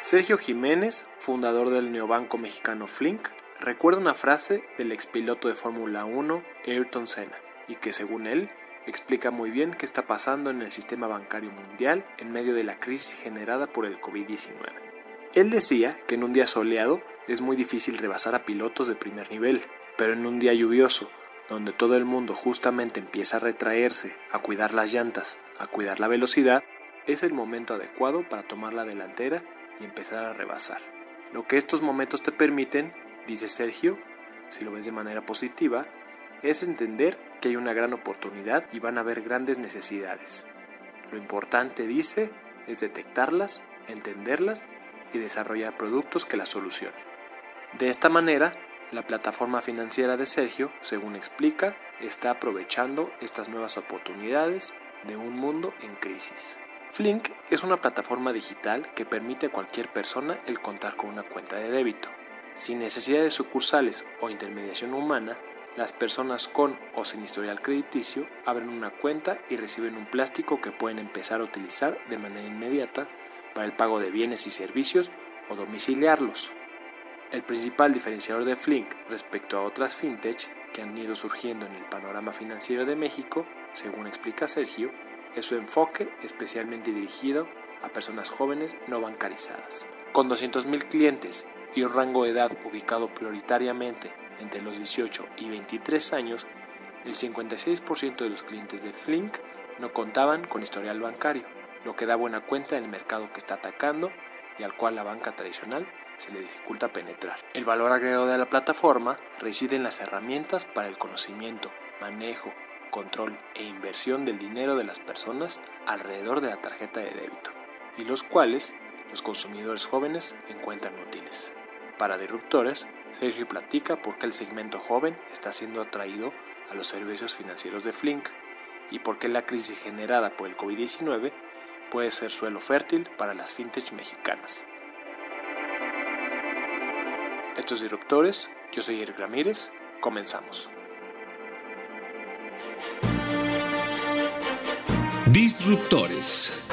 Sergio Jiménez, fundador del neobanco mexicano Flink, recuerda una frase del expiloto de Fórmula 1 Ayrton Senna, y que según él explica muy bien qué está pasando en el sistema bancario mundial en medio de la crisis generada por el COVID-19. Él decía que en un día soleado es muy difícil rebasar a pilotos de primer nivel, pero en un día lluvioso, donde todo el mundo justamente empieza a retraerse, a cuidar las llantas, a cuidar la velocidad, es el momento adecuado para tomar la delantera y empezar a rebasar. Lo que estos momentos te permiten, dice Sergio, si lo ves de manera positiva, es entender que hay una gran oportunidad y van a haber grandes necesidades. Lo importante, dice, es detectarlas, entenderlas y desarrollar productos que las solucionen. De esta manera, la plataforma financiera de Sergio, según explica, está aprovechando estas nuevas oportunidades de un mundo en crisis. Flink es una plataforma digital que permite a cualquier persona el contar con una cuenta de débito. Sin necesidad de sucursales o intermediación humana, las personas con o sin historial crediticio abren una cuenta y reciben un plástico que pueden empezar a utilizar de manera inmediata para el pago de bienes y servicios o domiciliarlos. El principal diferenciador de Flink respecto a otras fintech que han ido surgiendo en el panorama financiero de México, según explica Sergio, es su enfoque especialmente dirigido a personas jóvenes no bancarizadas. Con 200.000 clientes y un rango de edad ubicado prioritariamente entre los 18 y 23 años, el 56% de los clientes de Flink no contaban con historial bancario, lo que da buena cuenta del mercado que está atacando y al cual la banca tradicional se le dificulta penetrar. El valor agregado de la plataforma reside en las herramientas para el conocimiento, manejo, control e inversión del dinero de las personas alrededor de la tarjeta de débito, y los cuales los consumidores jóvenes encuentran útiles. Para disruptores, Sergio platica por qué el segmento joven está siendo atraído a los servicios financieros de Flink y por qué la crisis generada por el COVID-19 puede ser suelo fértil para las fintech mexicanas. Estos disruptores, yo soy Eric Ramírez, comenzamos. Disruptores.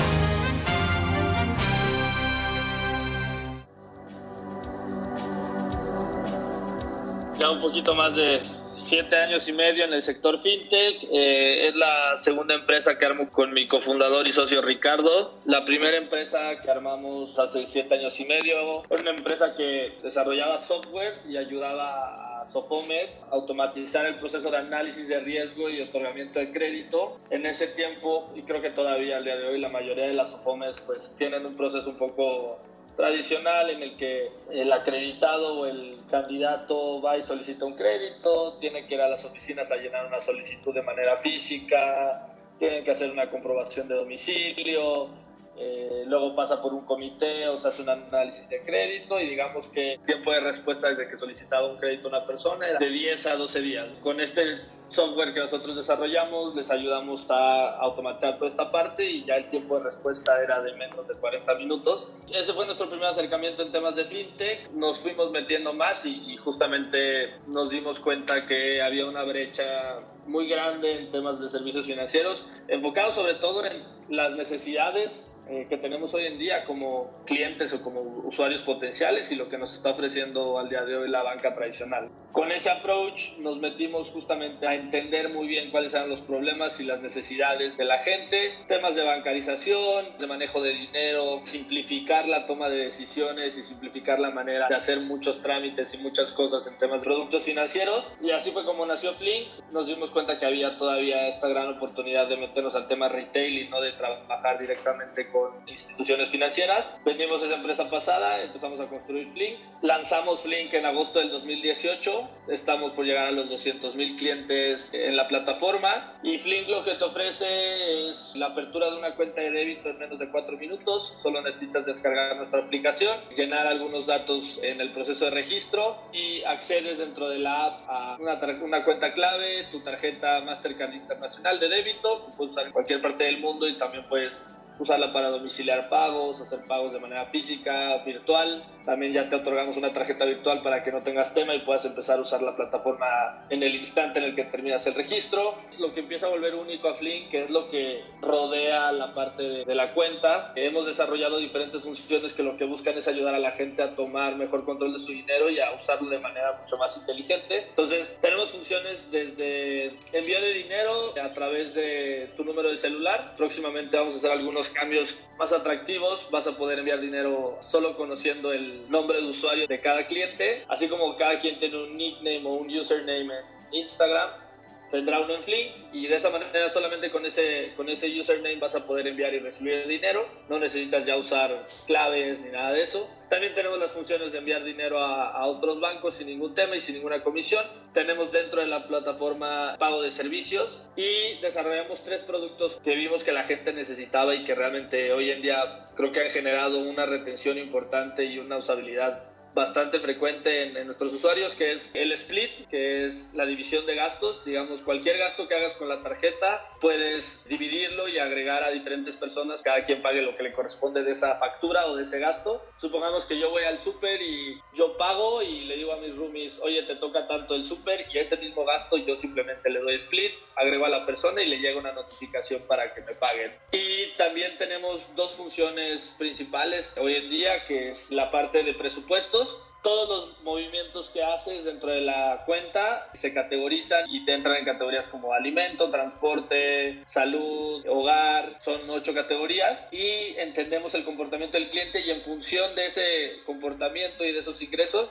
Ya un poquito más de siete años y medio en el sector fintech. Eh, es la segunda empresa que armo con mi cofundador y socio Ricardo. La primera empresa que armamos hace siete años y medio fue una empresa que desarrollaba software y ayudaba a Sofomes a automatizar el proceso de análisis de riesgo y otorgamiento de crédito. En ese tiempo, y creo que todavía al día de hoy, la mayoría de las Sofomes pues tienen un proceso un poco tradicional en el que el acreditado o el candidato va y solicita un crédito, tiene que ir a las oficinas a llenar una solicitud de manera física, tienen que hacer una comprobación de domicilio, eh, luego pasa por un comité o se hace un análisis de crédito y digamos que el tiempo de respuesta desde que solicitaba un crédito a una persona era de 10 a 12 días. Con este software que nosotros desarrollamos les ayudamos a automatizar toda esta parte y ya el tiempo de respuesta era de menos de 40 minutos. Ese fue nuestro primer acercamiento en temas de fintech. Nos fuimos metiendo más y, y justamente nos dimos cuenta que había una brecha muy grande en temas de servicios financieros, enfocados sobre todo en las necesidades eh, que tenemos hoy en día como clientes o como usuarios potenciales y lo que nos está ofreciendo al día de hoy la banca tradicional. Con ese approach nos metimos justamente a entender muy bien cuáles eran los problemas y las necesidades de la gente, temas de bancarización, de manejo de dinero, simplificar la toma de decisiones y simplificar la manera de hacer muchos trámites y muchas cosas en temas de productos financieros. Y así fue como nació Flink. Nos dimos cuenta que había todavía esta gran oportunidad de meternos al tema retail y no de trabajar directamente con instituciones financieras. Vendimos esa empresa pasada, empezamos a construir Flink, lanzamos Flink en agosto del 2018, estamos por llegar a los 200 mil clientes en la plataforma. Y Flink lo que te ofrece es la apertura de una cuenta de débito en menos de 4 minutos, solo necesitas descargar nuestra aplicación, llenar algunos datos en el proceso de registro y accedes dentro de la app a una, una cuenta clave, tu tarjeta Mastercard Internacional de débito, puedes usar en cualquier parte del mundo y también puedes usarla para domiciliar pagos, hacer pagos de manera física, virtual. También ya te otorgamos una tarjeta virtual para que no tengas tema y puedas empezar a usar la plataforma en el instante en el que terminas el registro. Lo que empieza a volver único a Flink, que es lo que rodea la parte de, la cuenta. Hemos desarrollado diferentes funciones que lo que buscan es ayudar a la gente a tomar mejor control de su dinero y a usarlo de manera mucho más inteligente. Entonces, tenemos funciones desde envío de dinero a través de tu número de celular. Próximamente vamos a hacer algunos cambios más atractivos, vas a poder enviar dinero solo conociendo el nombre de usuario de cada cliente, así como cada quien tiene un nickname o un username en Instagram, tendrá uno en Flink y de esa manera solamente con ese, con ese username vas a poder enviar y recibir dinero, no necesitas ya usar claves ni nada de eso. También tenemos las funciones de enviar dinero a, a, otros bancos sin ningún tema y sin ninguna comisión. Tenemos dentro de la plataforma pago de servicios y desarrollamos tres productos que vimos que la gente necesitaba y que realmente hoy en día creo que han generado una retención importante y una usabilidad bastante frecuente en, en, nuestros usuarios, que es el split, que es la división de gastos. Digamos, cualquier gasto que hagas con la tarjeta, puedes dividirlo y agregar a diferentes personas, cada quien pague lo que le corresponde de esa factura o de ese gasto. Supongamos que yo voy al súper y yo pago y le digo a mis roomies, oye, te toca tanto el súper y ese mismo gasto yo simplemente le doy split, agrego a la persona y le llega una notificación para que me paguen. Y también tenemos dos funciones principales hoy en día, que es la parte de presupuestos todos los movimientos que haces dentro de la cuenta se categorizan y te entran en categorías como alimento, transporte, salud, hogar, son ocho categorías y entendemos el comportamiento del cliente y en función de ese comportamiento y de esos ingresos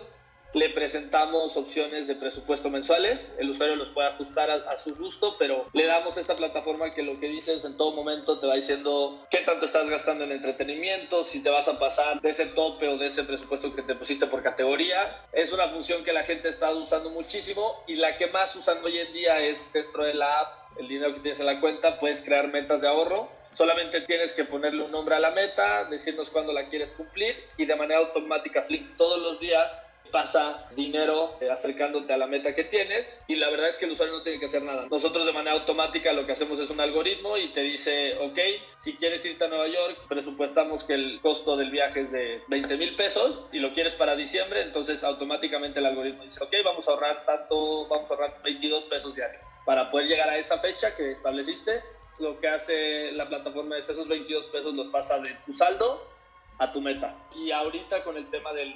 le presentamos opciones de presupuesto mensuales. El usuario los puede ajustar a, su gusto, pero le damos esta plataforma que lo que dices en todo momento te va diciendo qué tanto estás gastando en entretenimiento, si te vas a pasar de ese tope o de ese presupuesto que te pusiste por categoría. Es una función que la gente está usando muchísimo y la que más usan hoy en día es dentro de la app, el dinero que tienes en la cuenta, puedes crear metas de ahorro Solamente tienes que ponerle un nombre a la meta, decirnos cuándo la quieres cumplir y de manera automática Flink todos los días pasa dinero eh, acercándote a la meta que tienes y la verdad es que el usuario no tiene que hacer nada. Nosotros de manera automática lo que hacemos es un algoritmo y te dice, ok, si quieres irte a Nueva York, presupuestamos que el costo del viaje es de 20 mil pesos y lo quieres para diciembre, entonces automáticamente el algoritmo dice, ok, vamos a ahorrar tanto, vamos a ahorrar 22 pesos diarios para poder llegar a esa fecha que estableciste lo que hace la plataforma es esos 22 pesos los pasa de tu saldo a tu meta. Y ahorita con el tema del,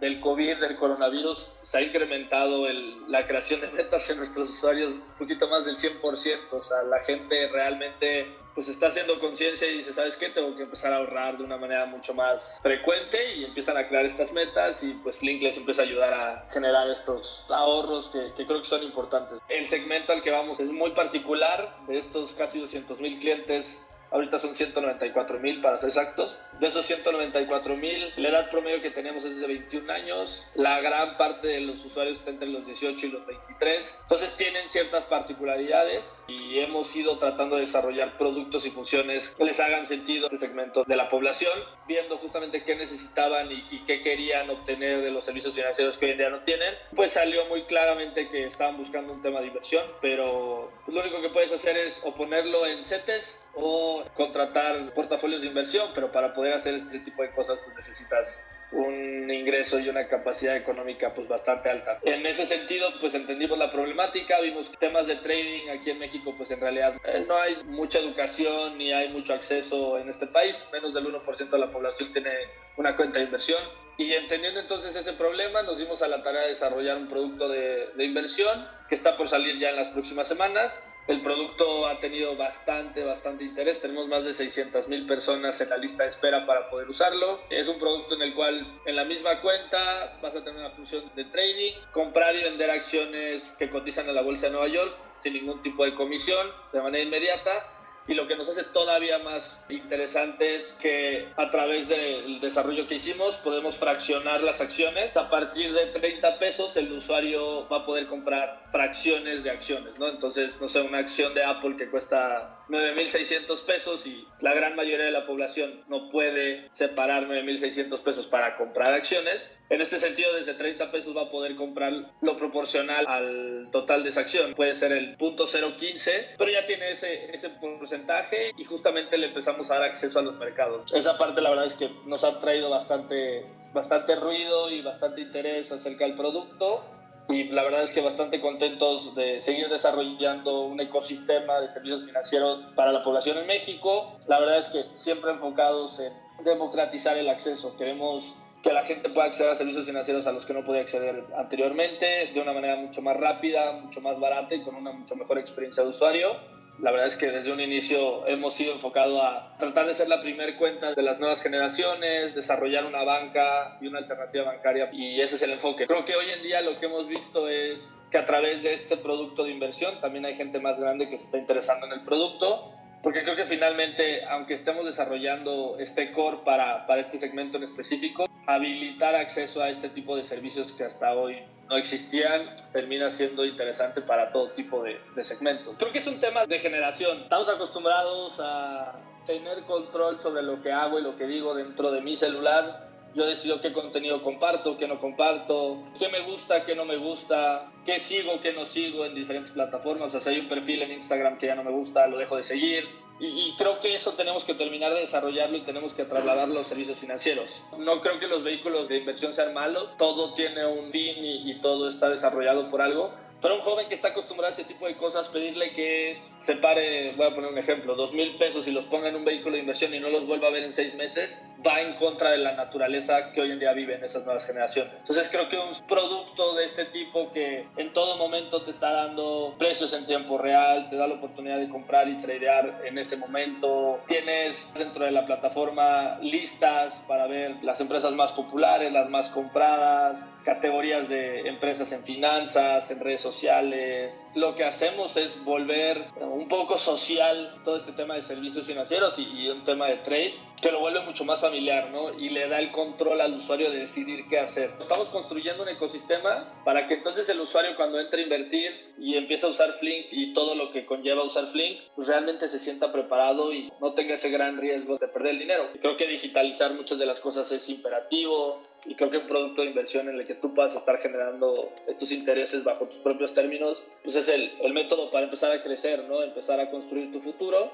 del COVID, del coronavirus, se ha incrementado el, la creación de metas en nuestros usuarios un poquito más del 100%. O sea, la gente realmente pues está haciendo conciencia y dice, ¿sabes qué? Tengo que empezar a ahorrar de una manera mucho más frecuente y empiezan a crear estas metas y pues Link les empieza a ayudar a generar estos ahorros que, que creo que son importantes. El segmento al que vamos es muy particular, de estos casi 200 mil clientes ahorita son 194 mil para ser exactos. De esos 194 mil, la edad promedio que tenemos es de 21 años. La gran parte de los usuarios está entre los 18 y los 23. Entonces tienen ciertas particularidades y hemos ido tratando de desarrollar productos y funciones que les hagan sentido a este segmento de la población, viendo justamente qué necesitaban y, y qué querían obtener de los servicios financieros que hoy en día no tienen. Pues salió muy claramente que estaban buscando un tema de inversión, pero lo único que puedes hacer es o ponerlo en CETES o contratar portafolios de inversión, pero para poder hacer este tipo de cosas pues necesitas un ingreso y una capacidad económica pues bastante alta. En ese sentido pues entendimos la problemática, vimos temas de trading aquí en México pues en realidad eh, no hay mucha educación ni hay mucho acceso en este país, menos del 1% de la población tiene una cuenta de inversión. Y entendiendo entonces ese problema, nos dimos a la tarea de desarrollar un producto de, de inversión que está por salir ya en las próximas semanas el producto ha tenido bastante, bastante interés. Tenemos más de 600 mil personas en la lista de espera para poder usarlo. Es un producto en el cual en la misma cuenta vas a tener una función de trading, comprar y vender acciones que cotizan en la Bolsa de Nueva York sin ningún tipo de comisión de manera inmediata y lo que nos hace todavía más interesante es que a través del desarrollo que hicimos podemos fraccionar las acciones. A partir de 30 pesos el usuario va a poder comprar fracciones de acciones, ¿no? Entonces, no sé, una acción de Apple que cuesta 9.600 pesos y la gran mayoría de la población no puede separar 9.600 pesos para comprar acciones. En este sentido, desde 30 pesos va a poder comprar lo proporcional al total de esa acción. Puede ser el punto 0.15, pero ya tiene ese, ese porcentaje y justamente le empezamos a dar acceso a los mercados. Esa parte la verdad es que nos ha traído bastante, bastante ruido y bastante interés acerca del producto y la verdad es que bastante contentos de seguir desarrollando un ecosistema de servicios financieros para la población en México. La verdad es que siempre enfocados en democratizar el acceso. Queremos que la gente pueda acceder a servicios financieros a los que no podía acceder anteriormente de una manera mucho más rápida, mucho más barata y con una mucho mejor experiencia de usuario. La verdad es que desde un inicio hemos sido enfocados a tratar de ser la primer cuenta de las nuevas generaciones, desarrollar una banca y una alternativa bancaria y ese es el enfoque. Creo que hoy en día lo que hemos visto es que a través de este producto de inversión también hay gente más grande que se está interesando en el producto porque creo que finalmente, aunque estemos desarrollando este core para, para este segmento en específico, habilitar acceso a este tipo de servicios que hasta hoy no existían termina siendo interesante para todo tipo de, de segmentos. Creo que es un tema de generación. Estamos acostumbrados a tener control sobre lo que hago y lo que digo dentro de mi celular yo decido qué contenido comparto, qué no comparto, qué me gusta, qué no me gusta, qué sigo, qué no sigo en diferentes plataformas. O sea, hay un perfil en Instagram que ya no me gusta, lo dejo de seguir. Y, creo que eso tenemos que terminar de desarrollarlo y tenemos que trasladarlo a los servicios financieros. No creo que los vehículos de inversión sean malos, todo tiene un fin y, y todo está desarrollado por algo pero un joven que está acostumbrado a ese tipo de cosas, pedirle que se pare, voy a poner un ejemplo, dos mil pesos y los ponga en un vehículo de inversión y no los vuelva a ver en seis meses, va en contra de la naturaleza que hoy en día viven esas nuevas generaciones. Entonces creo que un producto de este tipo que en todo momento te está dando precios en tiempo real, te da la oportunidad de comprar y tradear en ese momento, tienes dentro de la plataforma listas para ver las empresas más populares, las más compradas, categorías de empresas en finanzas, en redes sociales. Lo que hacemos es volver un poco social todo este tema de servicios financieros y, un tema de trade que lo vuelve mucho más familiar, ¿no? Y le da el control al usuario de decidir qué hacer. Estamos construyendo un ecosistema para que entonces el usuario cuando entre a invertir y empieza a usar Flink y todo lo que conlleva usar Flink, pues realmente se sienta preparado y no tenga ese gran riesgo de perder el dinero. Creo que digitalizar muchas de las cosas es imperativo y creo que un producto de inversión en el que tú puedas estar generando estos intereses bajo tus propios términos, pues es el, el método para empezar a crecer, ¿no? Empezar a construir tu futuro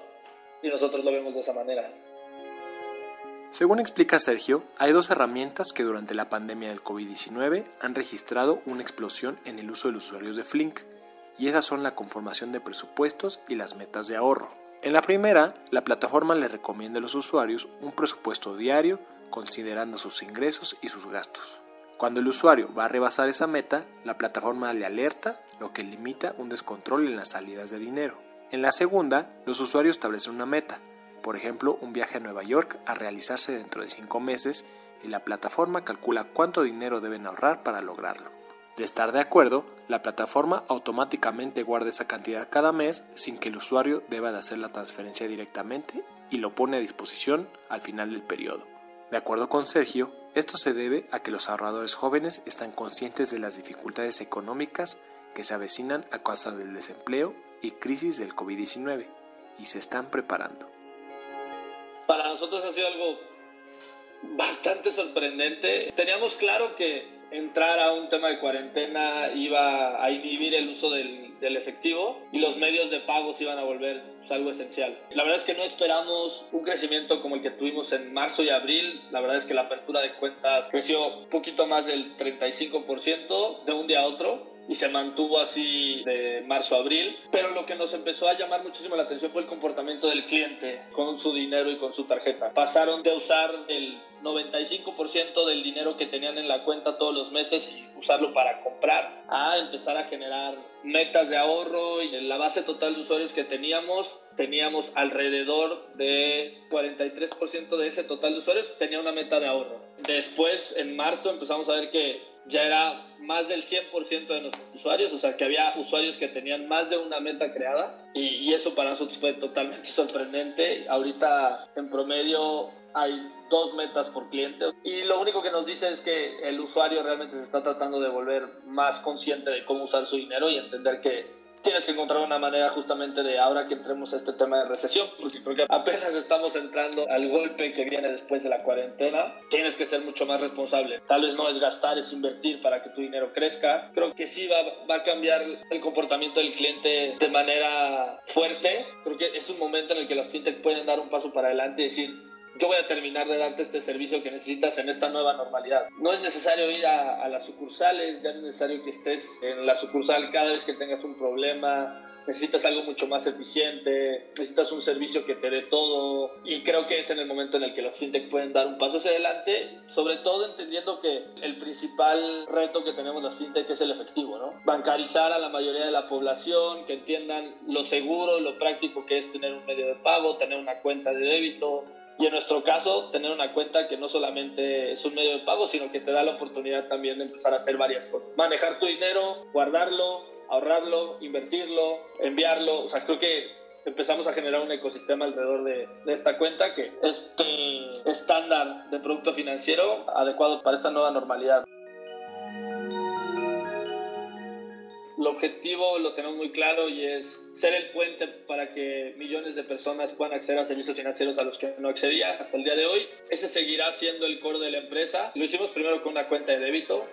y nosotros lo vemos de esa manera. Según explica Sergio, hay dos herramientas que durante la pandemia del COVID-19 han registrado una explosión en el uso de los usuarios de Flink, y esas son la conformación de presupuestos y las metas de ahorro. En la primera, la plataforma le recomienda a los usuarios un presupuesto diario considerando sus ingresos y sus gastos. Cuando el usuario va a rebasar esa meta, la plataforma le alerta, lo que limita un descontrol en las salidas de dinero. En la segunda, los usuarios establecen una meta, por ejemplo, un viaje a Nueva York a realizarse dentro de 5 meses y la plataforma calcula cuánto dinero deben ahorrar para lograrlo. De estar de acuerdo, la plataforma automáticamente guarda esa cantidad cada mes sin que el usuario deba de hacer la transferencia directamente y lo pone a disposición al final del periodo. De acuerdo con Sergio, esto se debe a que los ahorradores jóvenes están conscientes de las dificultades económicas que se avecinan a causa del desempleo y crisis del COVID-19 y se están preparando para nosotros ha sido algo bastante sorprendente. Teníamos claro que entrar a un tema de cuarentena iba a inhibir el uso del, del efectivo y los medios de pago se iban a volver pues, algo esencial. La verdad es que no esperamos un crecimiento como el que tuvimos en marzo y abril. La verdad es que la apertura de cuentas creció un poquito más del 35% de un día a otro y se mantuvo así de marzo a abril. Pero lo que nos empezó a llamar muchísimo la atención fue el comportamiento del cliente con su dinero y con su tarjeta. Pasaron de usar el 95% del dinero que tenían en la cuenta todos los meses y usarlo para comprar, a empezar a generar metas de ahorro y en la base total de usuarios que teníamos, teníamos alrededor de 43% de ese total de usuarios tenía una meta de ahorro. Después, en marzo, empezamos a ver que ya era más del 100% de nuestros usuarios, o sea que había usuarios que tenían más de una meta creada y, y, eso para nosotros fue totalmente sorprendente. Ahorita en promedio hay dos metas por cliente y lo único que nos dice es que el usuario realmente se está tratando de volver más consciente de cómo usar su dinero y entender que tienes que encontrar una manera justamente de ahora que entremos a este tema de recesión, porque creo que apenas estamos entrando al golpe que viene después de la cuarentena, tienes que ser mucho más responsable. Tal vez no es gastar, es invertir para que tu dinero crezca. Creo que sí va, va a cambiar el comportamiento del cliente de manera fuerte. Creo que es un momento en el que las fintech pueden dar un paso para adelante y decir, yo voy a terminar de darte este servicio que necesitas en esta nueva normalidad. No es necesario ir a, a, las sucursales, ya no es necesario que estés en la sucursal cada vez que tengas un problema. Necesitas algo mucho más eficiente, necesitas un servicio que te dé todo y creo que es en el momento en el que los fintech pueden dar un paso hacia adelante, sobre todo entendiendo que el principal reto que tenemos las fintech es el efectivo, ¿no? Bancarizar a la mayoría de la población, que entiendan lo seguro, lo práctico que es tener un medio de pago, tener una cuenta de débito, y en nuestro caso, tener una cuenta que no solamente es un medio de pago, sino que te da la oportunidad también de empezar a hacer varias cosas. Manejar tu dinero, guardarlo, ahorrarlo, invertirlo, enviarlo. O sea, creo que empezamos a generar un ecosistema alrededor de, esta cuenta que este estándar de producto financiero adecuado para esta nueva normalidad. Objetivo lo tenemos muy claro y es ser el puente para que millones de personas puedan acceder a servicios financieros a los que no accedían hasta el día de hoy. Ese seguirá siendo el core de la empresa. Lo hicimos primero con una cuenta de débito,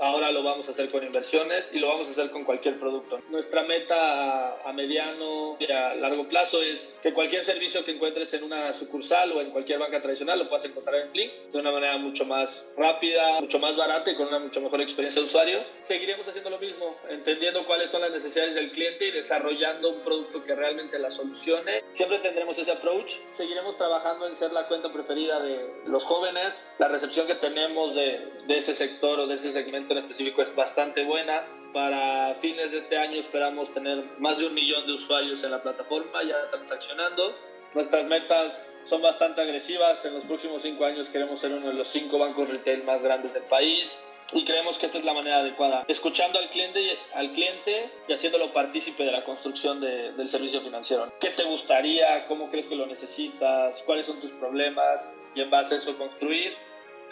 ahora lo vamos a hacer con inversiones y lo vamos a hacer con cualquier producto. Nuestra meta a mediano y a largo plazo es que cualquier servicio que encuentres en una sucursal o en cualquier banca tradicional lo puedas encontrar en Flink de una manera mucho más rápida, mucho más barata y con una mucho mejor experiencia de usuario. Seguiremos haciendo lo mismo, entendiendo cuáles son las necesidades del cliente y desarrollando un producto que realmente la solucione. Siempre tendremos ese approach. Seguiremos trabajando en ser la cuenta preferida de los jóvenes. La recepción que tenemos de, de ese sector o de ese segmento en específico es bastante buena. Para fines de este año esperamos tener más de un millón de usuarios en la plataforma ya transaccionando. Nuestras metas son bastante agresivas. En los próximos cinco años queremos ser uno de los cinco bancos retail más grandes del país y creemos que esta es la manera adecuada, escuchando al cliente, al cliente y haciéndolo partícipe de la construcción de, del servicio financiero. ¿Qué te gustaría? ¿Cómo crees que lo necesitas? ¿Cuáles son tus problemas? Y en base a eso construir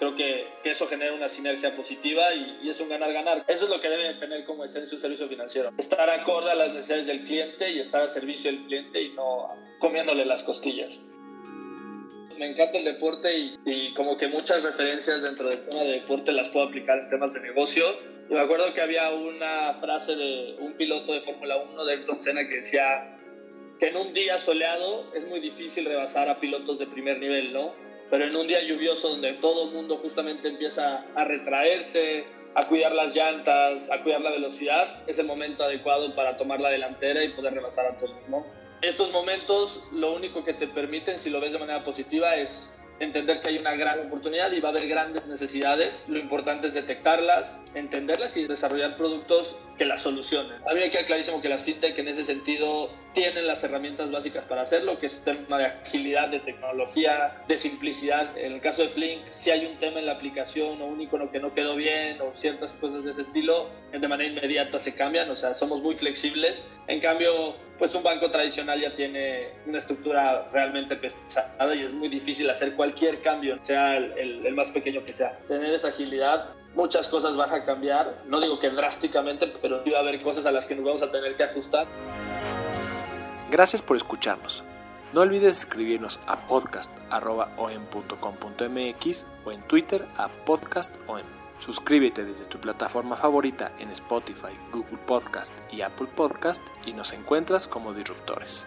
creo que, que, eso genera una sinergia positiva y, y, es un ganar-ganar. Eso es lo que debe tener como esencia un servicio financiero. Estar acorde a las necesidades del cliente y estar al servicio del cliente y no comiéndole las costillas. Me encanta el deporte y, y como que muchas referencias dentro del tema de deporte las puedo aplicar en temas de negocio. Y me acuerdo que había una frase de un piloto de Fórmula 1 de Ayrton Senna que decía que en un día soleado es muy difícil rebasar a pilotos de primer nivel, ¿no? Pero en un día lluvioso donde todo el mundo justamente empieza a retraerse, a cuidar las llantas, a cuidar la velocidad, es el momento adecuado para tomar la delantera y poder rebasar a todos. ¿no? Estos momentos lo único que te permiten, si lo ves de manera positiva, es entender que hay una gran oportunidad y va a haber grandes necesidades. Lo importante es detectarlas, entenderlas y desarrollar productos que las solucionen. A mí me queda clarísimo que las fintech en ese sentido tienen las herramientas básicas para hacerlo, que es el tema de agilidad, de tecnología, de simplicidad. En el caso de Flink, si hay un tema en la aplicación o un icono que no quedó bien o ciertas cosas de ese estilo, de manera inmediata se cambian, o sea, somos muy flexibles. En cambio, pues un banco tradicional ya tiene una estructura realmente pesada y es muy difícil hacer cualquier cambio, sea el, el, el más pequeño que sea. Tener esa agilidad muchas cosas van a cambiar, no digo que drásticamente, pero sí va a haber cosas a las que nos vamos a tener que ajustar. Gracias por escucharnos. No olvides escribirnos a podcast.om.com.mx o en Twitter a podcastom. Suscríbete desde tu plataforma favorita en Spotify, Google Podcast y Apple Podcast y nos encuentras como Disruptores.